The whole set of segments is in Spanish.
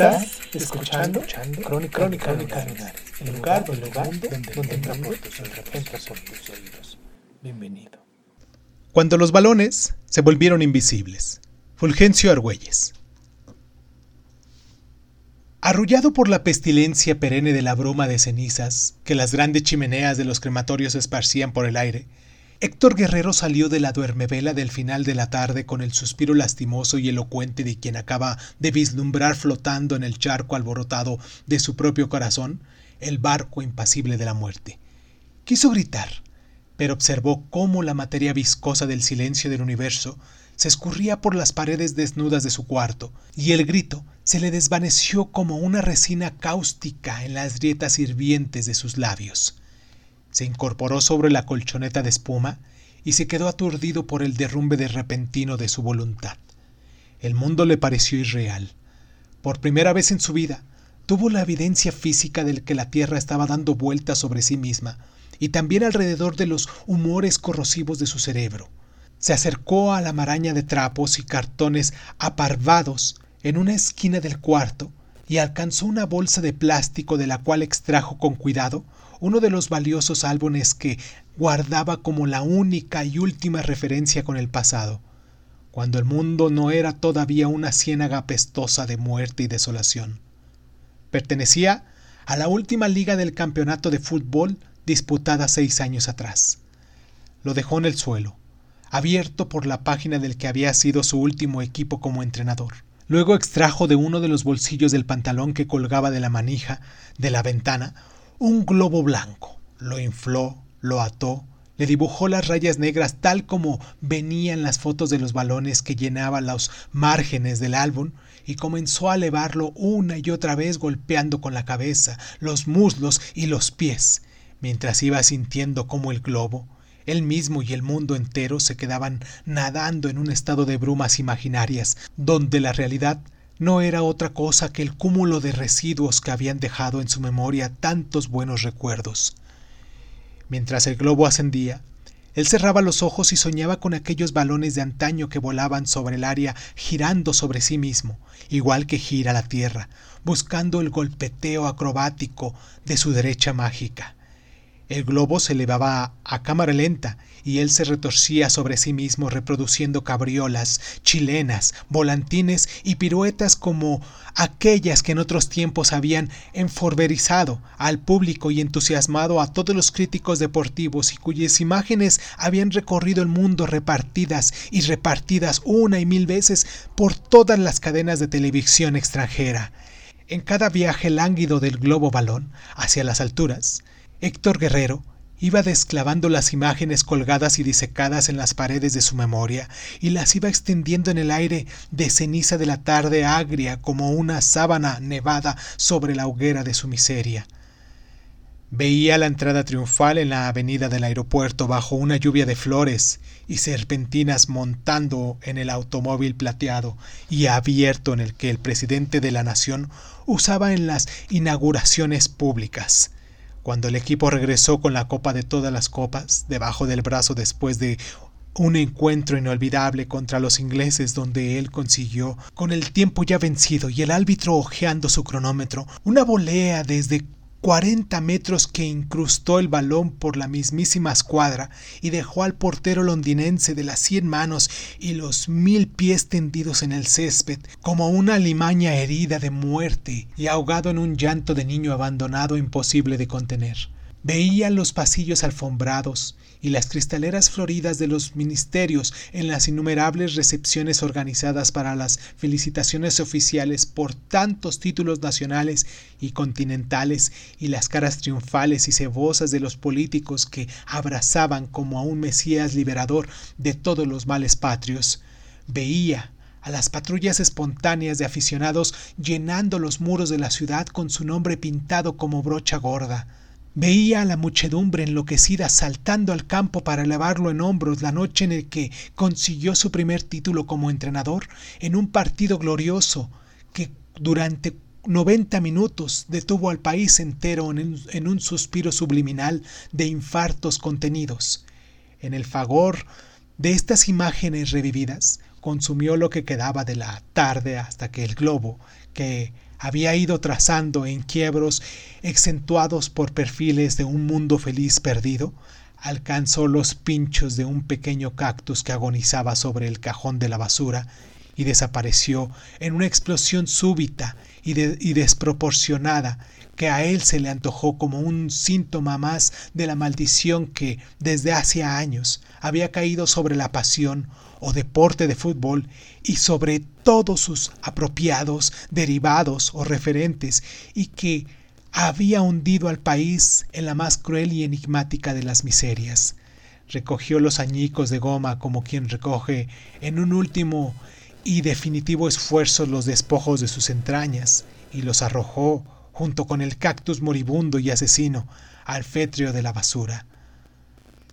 Estás escuchando, Crónica, Crónica, Crónica Lunares, el lugar, el lugar donde, donde entra por tus oídos, entra por tus oídos. Bienvenido. Cuando los balones se volvieron invisibles. Fulgencio Argüelles. Arrullado por la pestilencia perenne de la bruma de cenizas que las grandes chimeneas de los crematorios esparcían por el aire, Héctor Guerrero salió de la duermevela del final de la tarde con el suspiro lastimoso y elocuente de quien acaba de vislumbrar flotando en el charco alborotado de su propio corazón el barco impasible de la muerte. Quiso gritar, pero observó cómo la materia viscosa del silencio del universo se escurría por las paredes desnudas de su cuarto, y el grito se le desvaneció como una resina cáustica en las grietas hirvientes de sus labios. Se incorporó sobre la colchoneta de espuma y se quedó aturdido por el derrumbe de repentino de su voluntad. El mundo le pareció irreal. Por primera vez en su vida, tuvo la evidencia física de que la Tierra estaba dando vueltas sobre sí misma, y también alrededor de los humores corrosivos de su cerebro. Se acercó a la maraña de trapos y cartones aparvados en una esquina del cuarto y alcanzó una bolsa de plástico de la cual extrajo con cuidado uno de los valiosos álbumes que guardaba como la única y última referencia con el pasado, cuando el mundo no era todavía una ciénaga apestosa de muerte y desolación. Pertenecía a la última liga del campeonato de fútbol disputada seis años atrás. Lo dejó en el suelo, abierto por la página del que había sido su último equipo como entrenador. Luego extrajo de uno de los bolsillos del pantalón que colgaba de la manija de la ventana un globo blanco. Lo infló, lo ató, le dibujó las rayas negras tal como venían las fotos de los balones que llenaban los márgenes del álbum y comenzó a elevarlo una y otra vez golpeando con la cabeza, los muslos y los pies, mientras iba sintiendo cómo el globo, él mismo y el mundo entero se quedaban nadando en un estado de brumas imaginarias, donde la realidad no era otra cosa que el cúmulo de residuos que habían dejado en su memoria tantos buenos recuerdos. Mientras el globo ascendía, él cerraba los ojos y soñaba con aquellos balones de antaño que volaban sobre el área girando sobre sí mismo, igual que gira la Tierra, buscando el golpeteo acrobático de su derecha mágica. El globo se elevaba a cámara lenta y él se retorcía sobre sí mismo reproduciendo cabriolas, chilenas, volantines y piruetas como aquellas que en otros tiempos habían enforberizado al público y entusiasmado a todos los críticos deportivos y cuyas imágenes habían recorrido el mundo repartidas y repartidas una y mil veces por todas las cadenas de televisión extranjera. En cada viaje lánguido del globo balón hacia las alturas, Héctor Guerrero iba desclavando las imágenes colgadas y disecadas en las paredes de su memoria y las iba extendiendo en el aire de ceniza de la tarde agria como una sábana nevada sobre la hoguera de su miseria. Veía la entrada triunfal en la avenida del aeropuerto bajo una lluvia de flores y serpentinas montando en el automóvil plateado y abierto en el que el presidente de la nación usaba en las inauguraciones públicas. Cuando el equipo regresó con la copa de todas las copas debajo del brazo después de un encuentro inolvidable contra los ingleses donde él consiguió, con el tiempo ya vencido y el árbitro hojeando su cronómetro, una volea desde 40 metros que incrustó el balón por la mismísima escuadra y dejó al portero londinense de las cien manos y los mil pies tendidos en el césped como una limaña herida de muerte y ahogado en un llanto de niño abandonado imposible de contener. Veía los pasillos alfombrados y las cristaleras floridas de los ministerios en las innumerables recepciones organizadas para las felicitaciones oficiales por tantos títulos nacionales y continentales y las caras triunfales y cebosas de los políticos que abrazaban como a un Mesías liberador de todos los males patrios, veía a las patrullas espontáneas de aficionados llenando los muros de la ciudad con su nombre pintado como brocha gorda, Veía a la muchedumbre enloquecida saltando al campo para elevarlo en hombros la noche en que consiguió su primer título como entrenador en un partido glorioso que durante 90 minutos detuvo al país entero en un, suspiro subliminal de infartos contenidos. En el fagor de estas imágenes revividas, consumió lo que quedaba de la tarde hasta que el globo, que había ido trazando en quiebros exentuados por perfiles de un mundo feliz perdido, alcanzó los pinchos de un pequeño cactus que agonizaba sobre el cajón de la basura y desapareció en una explosión súbita y, y, desproporcionada que a él se le antojó como un síntoma más de la maldición que desde hacía años había caído sobre la pasión o deporte de fútbol y sobre todos sus apropiados, derivados o referentes y que había hundido al país en la más cruel y enigmática de las miserias. Recogió los añicos de goma como quien recoge en un último y definitivo esfuerzo los despojos de sus entrañas y los arrojó junto con el cactus moribundo y asesino al fétreo de la basura.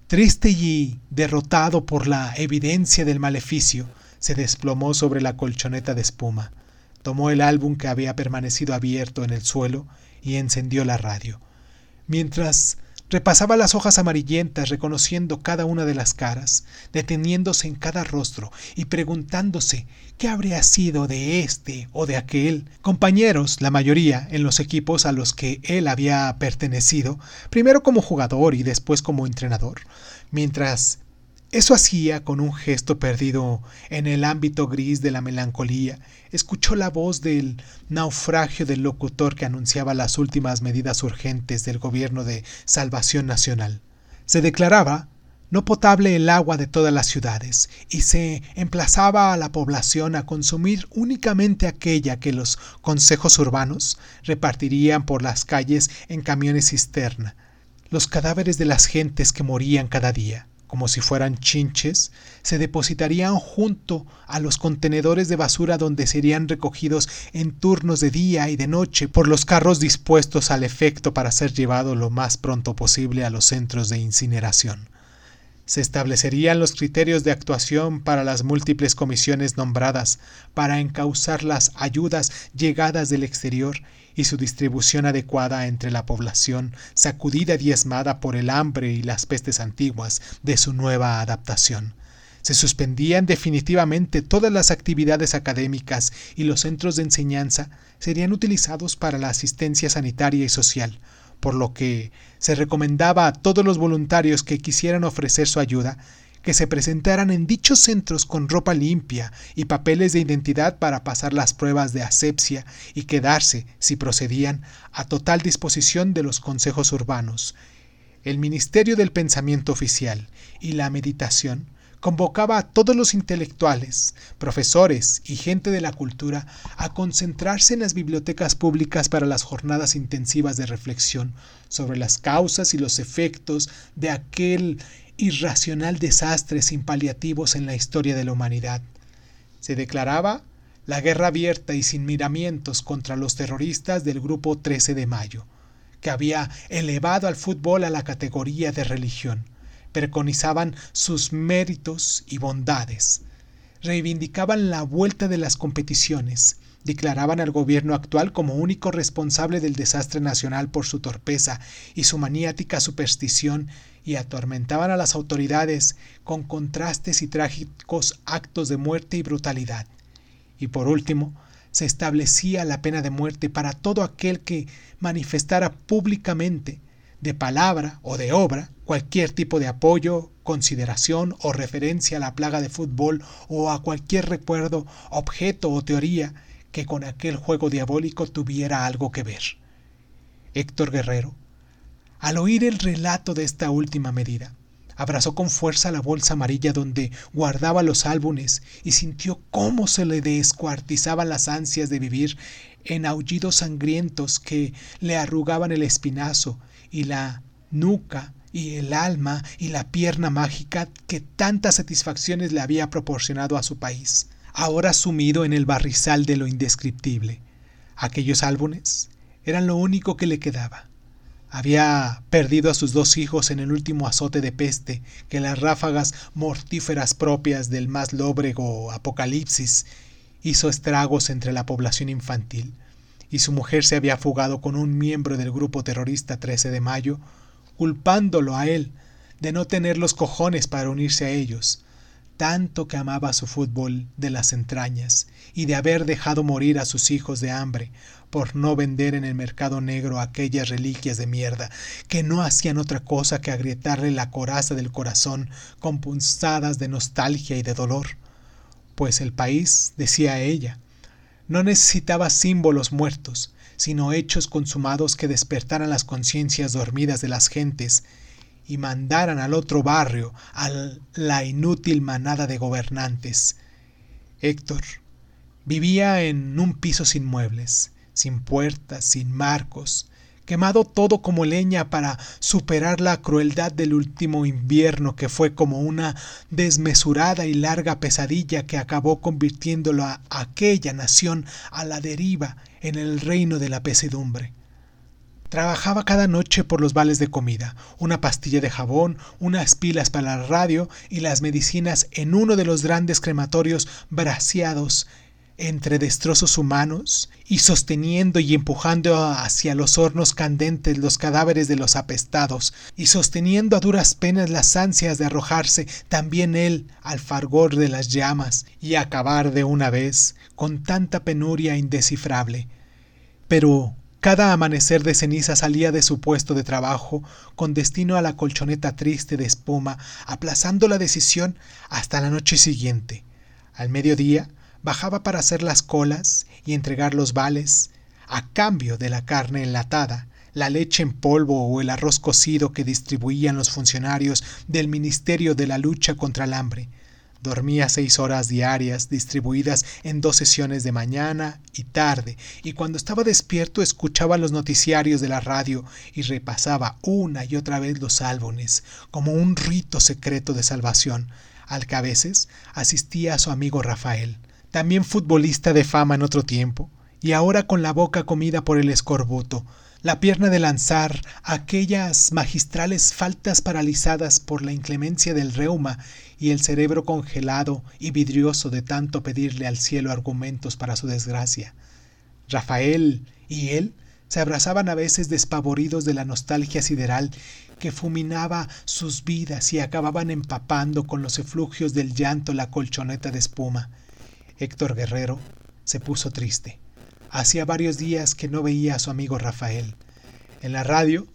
Triste y derrotado por la evidencia del maleficio, se desplomó sobre la colchoneta de espuma, tomó el álbum que había permanecido abierto en el suelo y encendió la radio. Mientras Repasaba las hojas amarillentas reconociendo cada una de las caras, deteniéndose en cada rostro y preguntándose qué habría sido de este o de aquel, compañeros, la mayoría, en los equipos a los que él había pertenecido, primero como jugador y después como entrenador, mientras eso hacía con un gesto perdido en el ámbito gris de la melancolía. Escuchó la voz del naufragio del locutor que anunciaba las últimas medidas urgentes del gobierno de salvación nacional. Se declaraba no potable el agua de todas las ciudades y se emplazaba a la población a consumir únicamente aquella que los consejos urbanos repartirían por las calles en camiones cisterna, los cadáveres de las gentes que morían cada día como si fueran chinches, se depositarían junto a los contenedores de basura donde serían recogidos en turnos de día y de noche por los carros dispuestos al efecto para ser llevados lo más pronto posible a los centros de incineración. Se establecerían los criterios de actuación para las múltiples comisiones nombradas para encauzar las ayudas llegadas del exterior y su distribución adecuada entre la población sacudida y diezmada por el hambre y las pestes antiguas de su nueva adaptación. Se suspendían definitivamente todas las actividades académicas y los centros de enseñanza serían utilizados para la asistencia sanitaria y social, por lo que se recomendaba a todos los voluntarios que quisieran ofrecer su ayuda que se presentaran en dichos centros con ropa limpia y papeles de identidad para pasar las pruebas de asepsia y quedarse, si procedían, a total disposición de los consejos urbanos. El Ministerio del Pensamiento Oficial y la Meditación convocaba a todos los intelectuales, profesores y gente de la cultura a concentrarse en las bibliotecas públicas para las jornadas intensivas de reflexión sobre las causas y los efectos de aquel irracional desastre sin paliativos en la historia de la humanidad. Se declaraba la guerra abierta y sin miramientos contra los terroristas del Grupo 13 de Mayo, que había elevado al fútbol a la categoría de religión. Preconizaban sus méritos y bondades. Reivindicaban la vuelta de las competiciones. Declaraban al gobierno actual como único responsable del desastre nacional por su torpeza y su maniática superstición y atormentaban a las autoridades con contrastes y trágicos actos de muerte y brutalidad. Y por último, se establecía la pena de muerte para todo aquel que manifestara públicamente, de palabra o de obra, cualquier tipo de apoyo, consideración o referencia a la plaga de fútbol o a cualquier recuerdo, objeto o teoría que con aquel juego diabólico tuviera algo que ver. Héctor Guerrero al oír el relato de esta última medida, Abrazó con fuerza la bolsa amarilla donde guardaba los álbumes y sintió cómo se le descuartizaban las ansias de vivir en aullidos sangrientos que le arrugaban el espinazo y la nuca y el alma y la pierna mágica que tantas satisfacciones le había proporcionado a su país, ahora sumido en el barrizal de lo indescriptible. Aquellos álbumes eran lo único que le quedaba. Había perdido a sus dos hijos en el último azote de peste que las ráfagas mortíferas propias del más lóbrego apocalipsis hizo estragos entre la población infantil, y su mujer se había fugado con un miembro del grupo terrorista 13 de mayo, culpándolo a él de no tener los cojones para unirse a ellos, tanto que amaba su fútbol de las entrañas y de haber dejado morir a sus hijos de hambre por no vender en el mercado negro aquellas reliquias de mierda que no hacían otra cosa que agrietarle la coraza del corazón con punzadas de nostalgia y de dolor. Pues el país, decía ella, no necesitaba símbolos muertos, sino hechos consumados que despertaran las conciencias dormidas de las gentes y mandaran al otro barrio a la inútil manada de gobernantes. Héctor vivía en un piso sin muebles, sin puertas, sin marcos, quemado todo como leña para superar la crueldad del último invierno que fue como una desmesurada y larga pesadilla que acabó convirtiéndolo a aquella nación a la deriva en el reino de la pesadumbre. Trabajaba cada noche por los vales de comida, una pastilla de jabón, unas pilas para la radio y las medicinas en uno de los grandes crematorios braseados entre destrozos humanos y sosteniendo y empujando hacia los hornos candentes los cadáveres de los apestados y sosteniendo a duras penas las ansias de arrojarse también él al fargor de las llamas y acabar de una vez con tanta penuria indescifrable. Pero cada amanecer de ceniza salía de su puesto de trabajo con destino a la colchoneta triste de espuma, aplazando la decisión hasta la noche siguiente. Al mediodía bajaba para hacer las colas y entregar los vales, a cambio de la carne enlatada, la leche en polvo o el arroz cocido que distribuían los funcionarios del Ministerio de la Lucha contra el Hambre. Dormía seis horas diarias, distribuidas en dos sesiones de mañana y tarde, y cuando estaba despierto escuchaba los noticiarios de la radio y repasaba una y otra vez los álbumes, como un rito secreto de salvación, al que a veces asistía a su amigo Rafael también futbolista de fama en otro tiempo, y ahora con la boca comida por el escorbuto, la pierna de lanzar aquellas magistrales faltas paralizadas por la inclemencia del reuma y el cerebro congelado y vidrioso de tanto pedirle al cielo argumentos para su desgracia. Rafael y él se abrazaban a veces despavoridos de la nostalgia sideral que fulminaba sus vidas y acababan empapando con los eflugios del llanto la colchoneta de espuma. Héctor Guerrero se puso triste. Hacía varios días que no veía a su amigo Rafael. En la radio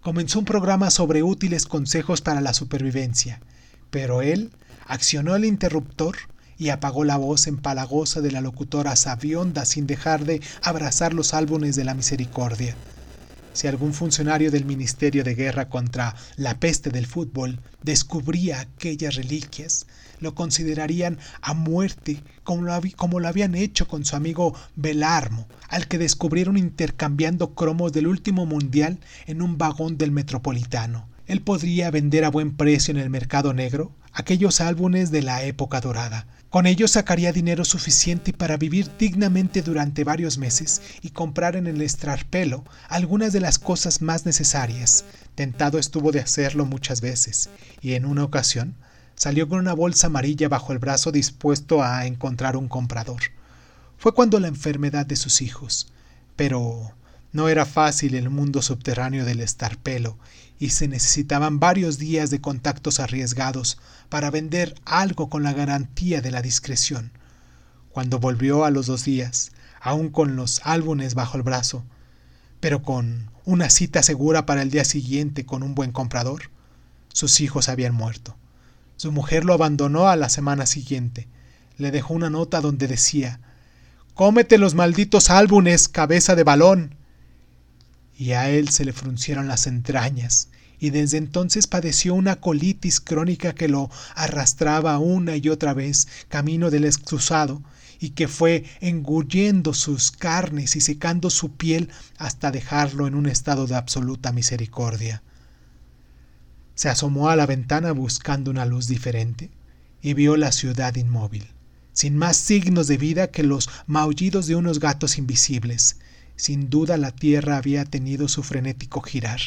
comenzó un programa sobre útiles consejos para la supervivencia, pero él accionó el interruptor y apagó la voz empalagosa de la locutora sabionda sin dejar de abrazar los álbumes de la misericordia. Si algún funcionario del Ministerio de Guerra contra la peste del fútbol descubría aquellas reliquias, lo considerarían a muerte como lo, como lo habían hecho con su amigo Belarmo, al que descubrieron intercambiando cromos del último mundial en un vagón del metropolitano. Él podría vender a buen precio en el mercado negro aquellos álbumes de la época dorada. Con ellos sacaría dinero suficiente para vivir dignamente durante varios meses y comprar en el estrarpelo algunas de las cosas más necesarias. Tentado estuvo de hacerlo muchas veces, y en una ocasión salió con una bolsa amarilla bajo el brazo dispuesto a encontrar un comprador. Fue cuando la enfermedad de sus hijos. Pero no era fácil el mundo subterráneo del estarpelo y se necesitaban varios días de contactos arriesgados para vender algo con la garantía de la discreción. Cuando volvió a los dos días, aún con los álbumes bajo el brazo, pero con una cita segura para el día siguiente con un buen comprador, sus hijos habían muerto. Su mujer lo abandonó a la semana siguiente. Le dejó una nota donde decía Cómete los malditos álbumes, cabeza de balón. Y a él se le fruncieron las entrañas y desde entonces padeció una colitis crónica que lo arrastraba una y otra vez camino del excusado y que fue engullendo sus carnes y secando su piel hasta dejarlo en un estado de absoluta misericordia. Se asomó a la ventana buscando una luz diferente y vio la ciudad inmóvil, sin más signos de vida que los maullidos de unos gatos invisibles. Sin duda la tierra había tenido su frenético girar.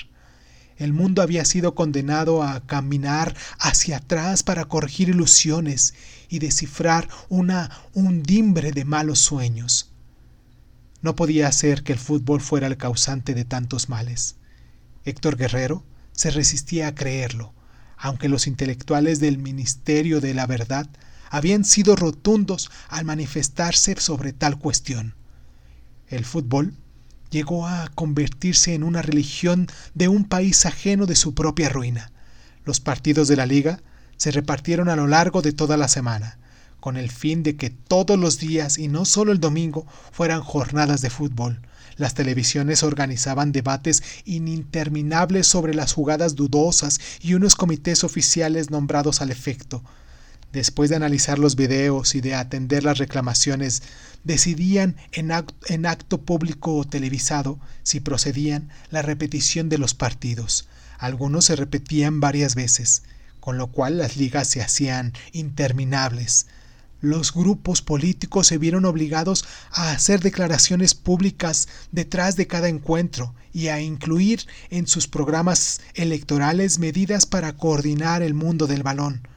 El mundo había sido condenado a caminar hacia atrás para corregir ilusiones y descifrar una undimbre de malos sueños. No podía ser que el fútbol fuera el causante de tantos males. Héctor Guerrero se resistía a creerlo, aunque los intelectuales del Ministerio de la Verdad habían sido rotundos al manifestarse sobre tal cuestión. El fútbol llegó a convertirse en una religión de un país ajeno de su propia ruina. Los partidos de la liga se repartieron a lo largo de toda la semana, con el fin de que todos los días y no solo el domingo fueran jornadas de fútbol. Las televisiones organizaban debates ininterminables sobre las jugadas dudosas y unos comités oficiales nombrados al efecto. Después de analizar los videos y de atender las reclamaciones, decidían en acto, público o televisado, si procedían, la repetición de los partidos. Algunos se repetían varias veces, con lo cual las ligas se hacían interminables. Los grupos políticos se vieron obligados a hacer declaraciones públicas detrás de cada encuentro y a incluir en sus programas electorales medidas para coordinar el mundo del balón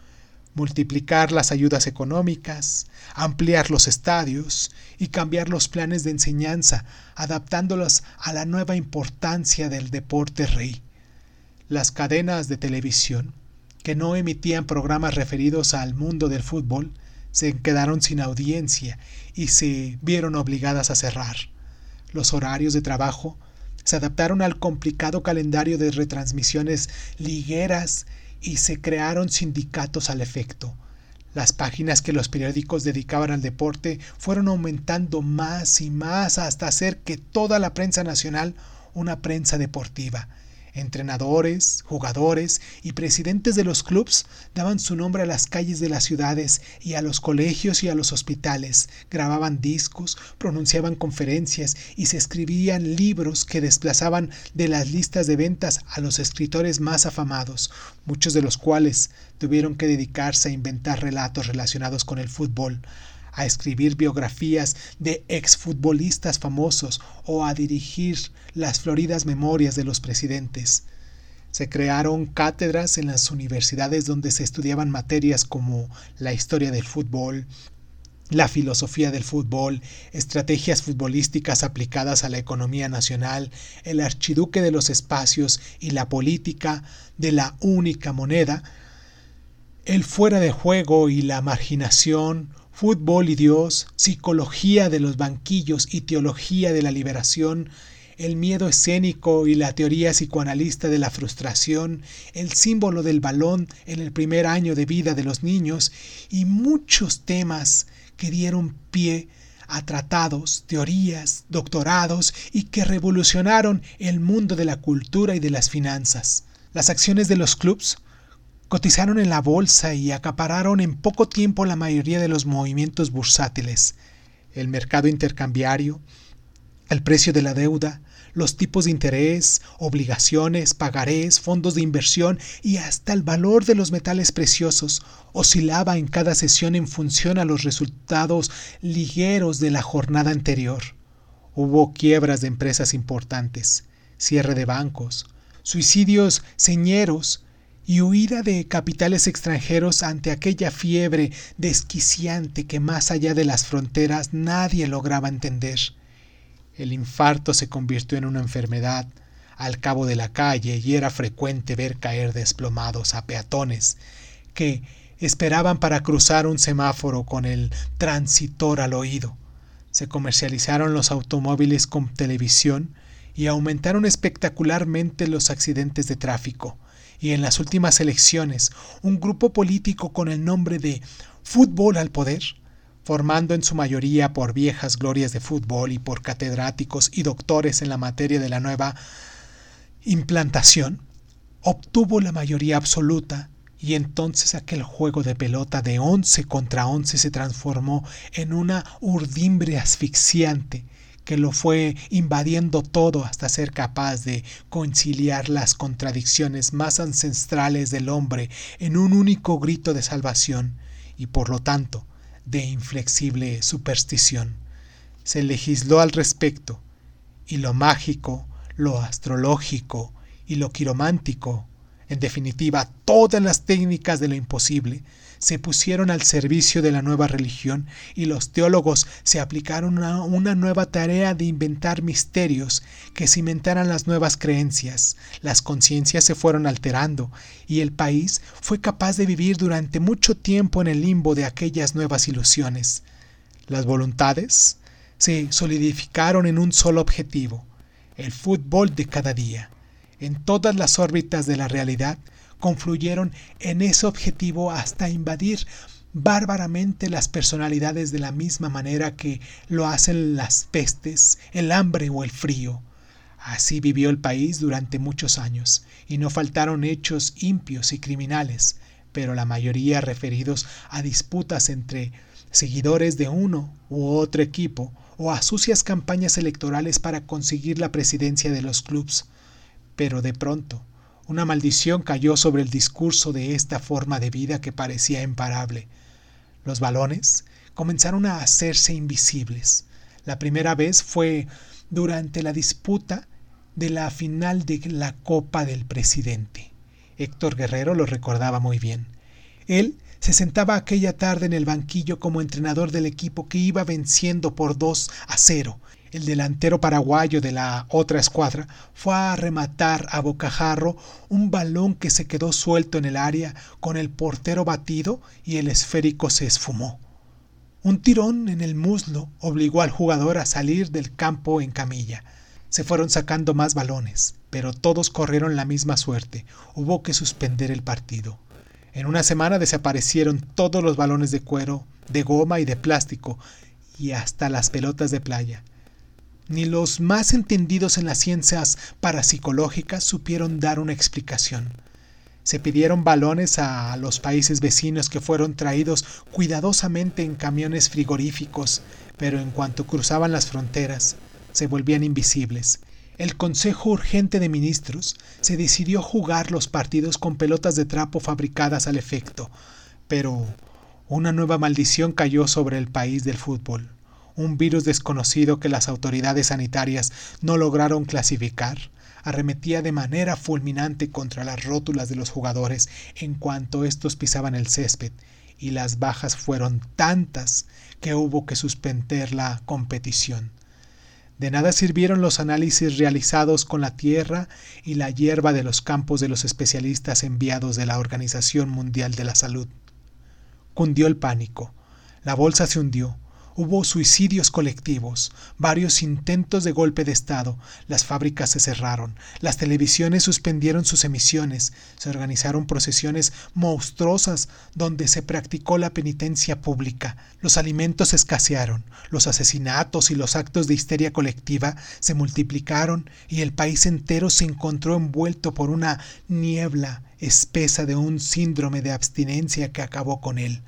multiplicar las ayudas económicas, ampliar los estadios y cambiar los planes de enseñanza, adaptándolos a la nueva importancia del deporte rey. Las cadenas de televisión, que no emitían programas referidos al mundo del fútbol, se quedaron sin audiencia y se vieron obligadas a cerrar. Los horarios de trabajo se adaptaron al complicado calendario de retransmisiones ligueras y se crearon sindicatos al efecto. Las páginas que los periódicos dedicaban al deporte fueron aumentando más y más hasta hacer que toda la prensa nacional una prensa deportiva, Entrenadores, jugadores y presidentes de los clubes daban su nombre a las calles de las ciudades y a los colegios y a los hospitales, grababan discos, pronunciaban conferencias y se escribían libros que desplazaban de las listas de ventas a los escritores más afamados, muchos de los cuales tuvieron que dedicarse a inventar relatos relacionados con el fútbol, a escribir biografías de exfutbolistas famosos o a dirigir las floridas memorias de los presidentes. Se crearon cátedras en las universidades donde se estudiaban materias como la historia del fútbol, la filosofía del fútbol, estrategias futbolísticas aplicadas a la economía nacional, el archiduque de los espacios y la política de la única moneda, el fuera de juego y la marginación, fútbol y Dios, psicología de los banquillos y teología de la liberación, el miedo escénico y la teoría psicoanalista de la frustración, el símbolo del balón en el primer año de vida de los niños y muchos temas que dieron pie a tratados, teorías, doctorados y que revolucionaron el mundo de la cultura y de las finanzas. Las acciones de los clubs cotizaron en la bolsa y acapararon en poco tiempo la mayoría de los movimientos bursátiles, el mercado intercambiario, el precio de la deuda, los tipos de interés, obligaciones, pagarés, fondos de inversión y hasta el valor de los metales preciosos oscilaba en cada sesión en función a los resultados ligeros de la jornada anterior. Hubo quiebras de empresas importantes, cierre de bancos, suicidios señeros y huida de capitales extranjeros ante aquella fiebre desquiciante que más allá de las fronteras nadie lograba entender. El infarto se convirtió en una enfermedad al cabo de la calle y era frecuente ver caer desplomados a peatones que esperaban para cruzar un semáforo con el transitor al oído. Se comercializaron los automóviles con televisión y aumentaron espectacularmente los accidentes de tráfico y en las últimas elecciones un grupo político con el nombre de Fútbol al Poder, formando en su mayoría por viejas glorias de fútbol y por catedráticos y doctores en la materia de la nueva implantación, obtuvo la mayoría absoluta y entonces aquel juego de pelota de 11 contra 11 se transformó en una urdimbre asfixiante que lo fue invadiendo todo hasta ser capaz de conciliar las contradicciones más ancestrales del hombre en un único grito de salvación y por lo tanto de inflexible superstición. Se legisló al respecto y lo mágico, lo astrológico y lo quiromántico en definitiva, todas las técnicas de lo imposible se pusieron al servicio de la nueva religión y los teólogos se aplicaron a una nueva tarea de inventar misterios que cimentaran las nuevas creencias. Las conciencias se fueron alterando y el país fue capaz de vivir durante mucho tiempo en el limbo de aquellas nuevas ilusiones. Las voluntades se solidificaron en un solo objetivo, el fútbol de cada día en todas las órbitas de la realidad, confluyeron en ese objetivo hasta invadir bárbaramente las personalidades de la misma manera que lo hacen las pestes, el hambre o el frío. Así vivió el país durante muchos años, y no faltaron hechos impios y criminales, pero la mayoría referidos a disputas entre seguidores de uno u otro equipo o a sucias campañas electorales para conseguir la presidencia de los clubes. Pero de pronto, una maldición cayó sobre el discurso de esta forma de vida que parecía imparable. Los balones comenzaron a hacerse invisibles. La primera vez fue durante la disputa de la final de la Copa del Presidente. Héctor Guerrero lo recordaba muy bien. Él se sentaba aquella tarde en el banquillo como entrenador del equipo que iba venciendo por 2 a 0 el delantero paraguayo de la otra escuadra fue a rematar a bocajarro un balón que se quedó suelto en el área con el portero batido y el esférico se esfumó. Un tirón en el muslo obligó al jugador a salir del campo en camilla. Se fueron sacando más balones, pero todos corrieron la misma suerte. Hubo que suspender el partido. En una semana desaparecieron todos los balones de cuero, de goma y de plástico, y hasta las pelotas de playa. Ni los más entendidos en las ciencias parapsicológicas supieron dar una explicación. Se pidieron balones a los países vecinos que fueron traídos cuidadosamente en camiones frigoríficos, pero en cuanto cruzaban las fronteras, se volvían invisibles. El Consejo Urgente de Ministros se decidió jugar los partidos con pelotas de trapo fabricadas al efecto, pero una nueva maldición cayó sobre el país del fútbol un virus desconocido que las autoridades sanitarias no lograron clasificar, arremetía de manera fulminante contra las rótulas de los jugadores en cuanto estos pisaban el césped, y las bajas fueron tantas que hubo que suspender la competición. De nada sirvieron los análisis realizados con la tierra y la hierba de los campos de los especialistas enviados de la Organización Mundial de la Salud. Cundió el pánico. La bolsa se hundió. Hubo suicidios colectivos, varios intentos de golpe de Estado, las fábricas se cerraron, las televisiones suspendieron sus emisiones, se organizaron procesiones monstruosas donde se practicó la penitencia pública, los alimentos escasearon, los asesinatos y los actos de histeria colectiva se multiplicaron y el país entero se encontró envuelto por una niebla espesa de un síndrome de abstinencia que acabó con él.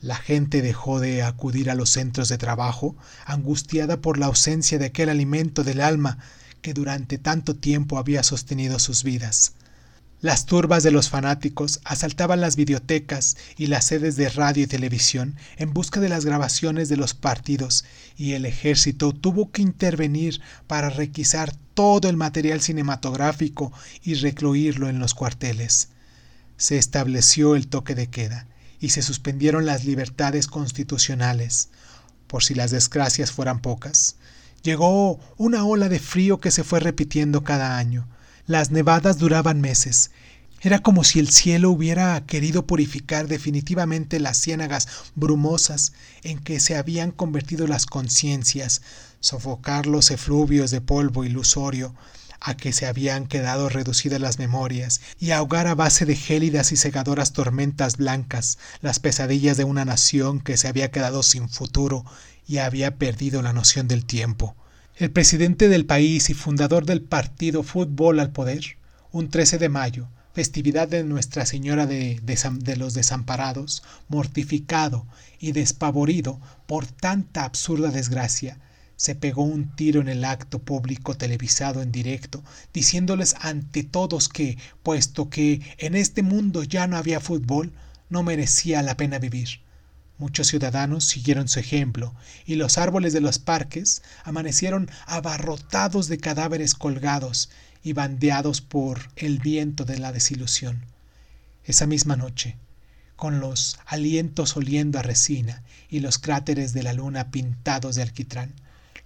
La gente dejó de acudir a los centros de trabajo, angustiada por la ausencia de aquel alimento del alma que durante tanto tiempo había sostenido sus vidas. Las turbas de los fanáticos asaltaban las bibliotecas y las sedes de radio y televisión en busca de las grabaciones de los partidos y el ejército tuvo que intervenir para requisar todo el material cinematográfico y recluirlo en los cuarteles. Se estableció el toque de queda y se suspendieron las libertades constitucionales, por si las desgracias fueran pocas. Llegó una ola de frío que se fue repitiendo cada año. Las nevadas duraban meses. Era como si el cielo hubiera querido purificar definitivamente las ciénagas brumosas en que se habían convertido las conciencias, sofocar los efluvios de polvo ilusorio, a que se habían quedado reducidas las memorias y ahogar a base de gélidas y cegadoras tormentas blancas las pesadillas de una nación que se había quedado sin futuro y había perdido la noción del tiempo. El presidente del país y fundador del partido Fútbol al Poder, Un 13 de mayo, festividad de Nuestra Señora de, de, los Desamparados, mortificado y despavorido por tanta absurda desgracia, se pegó un tiro en el acto público televisado en directo, diciéndoles ante todos que, puesto que en este mundo ya no había fútbol, no merecía la pena vivir. Muchos ciudadanos siguieron su ejemplo, y los árboles de los parques amanecieron abarrotados de cadáveres colgados y bandeados por el viento de la desilusión. Esa misma noche, con los alientos oliendo a resina y los cráteres de la luna pintados de alquitrán,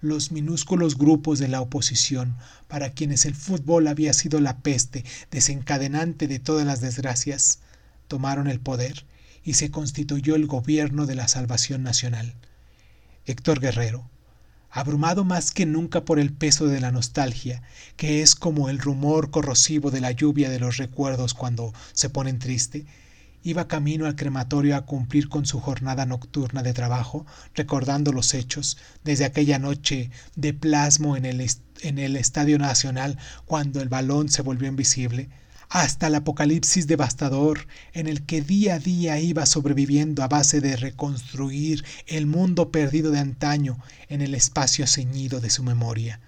los minúsculos grupos de la oposición, para quienes el fútbol había sido la peste desencadenante de todas las desgracias, tomaron el poder y se constituyó el gobierno de la salvación nacional. Héctor Guerrero, abrumado más que nunca por el peso de la nostalgia, que es como el rumor corrosivo de la lluvia de los recuerdos cuando se ponen triste, iba camino al crematorio a cumplir con su jornada nocturna de trabajo, recordando los hechos desde aquella noche de plasmo en el, en el Estadio Nacional cuando el balón se volvió invisible, hasta el apocalipsis devastador en el que día a día iba sobreviviendo a base de reconstruir el mundo perdido de antaño en el espacio ceñido de su memoria.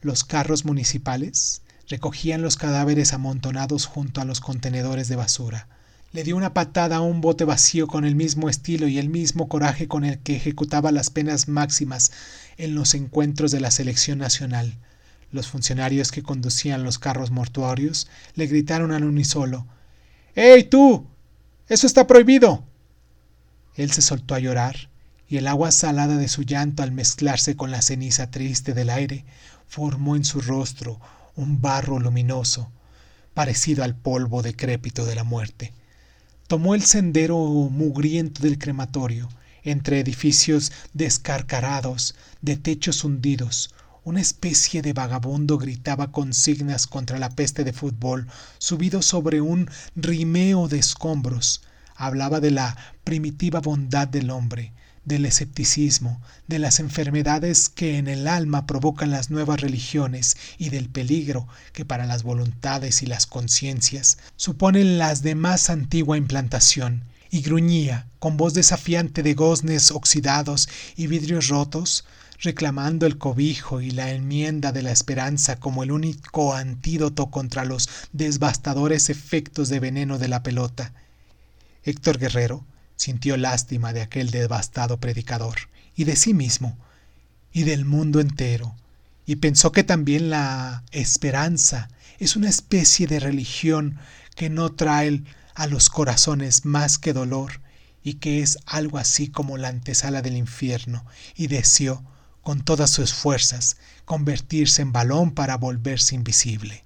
Los carros municipales recogían los cadáveres amontonados junto a los contenedores de basura le dio una patada a un bote vacío con el mismo estilo y el mismo coraje con el que ejecutaba las penas máximas en los encuentros de la selección nacional. Los funcionarios que conducían los carros mortuorios le gritaron al unisolo ¡Ey tú! ¡Eso está prohibido! Él se soltó a llorar, y el agua salada de su llanto al mezclarse con la ceniza triste del aire formó en su rostro un barro luminoso, parecido al polvo decrépito de la muerte tomó el sendero mugriento del crematorio, entre edificios descarcarados, de techos hundidos. Una especie de vagabundo gritaba consignas contra la peste de fútbol, subido sobre un rimeo de escombros. Hablaba de la primitiva bondad del hombre, del escepticismo, de las enfermedades que en el alma provocan las nuevas religiones y del peligro que para las voluntades y las conciencias suponen las de más antigua implantación, y gruñía, con voz desafiante de goznes oxidados y vidrios rotos, reclamando el cobijo y la enmienda de la esperanza como el único antídoto contra los devastadores efectos de veneno de la pelota. Héctor Guerrero, Sintió lástima de aquel devastado predicador, y de sí mismo, y del mundo entero, y pensó que también la esperanza es una especie de religión que no trae a los corazones más que dolor, y que es algo así como la antesala del infierno, y deseó, con todas sus fuerzas, convertirse en balón para volverse invisible.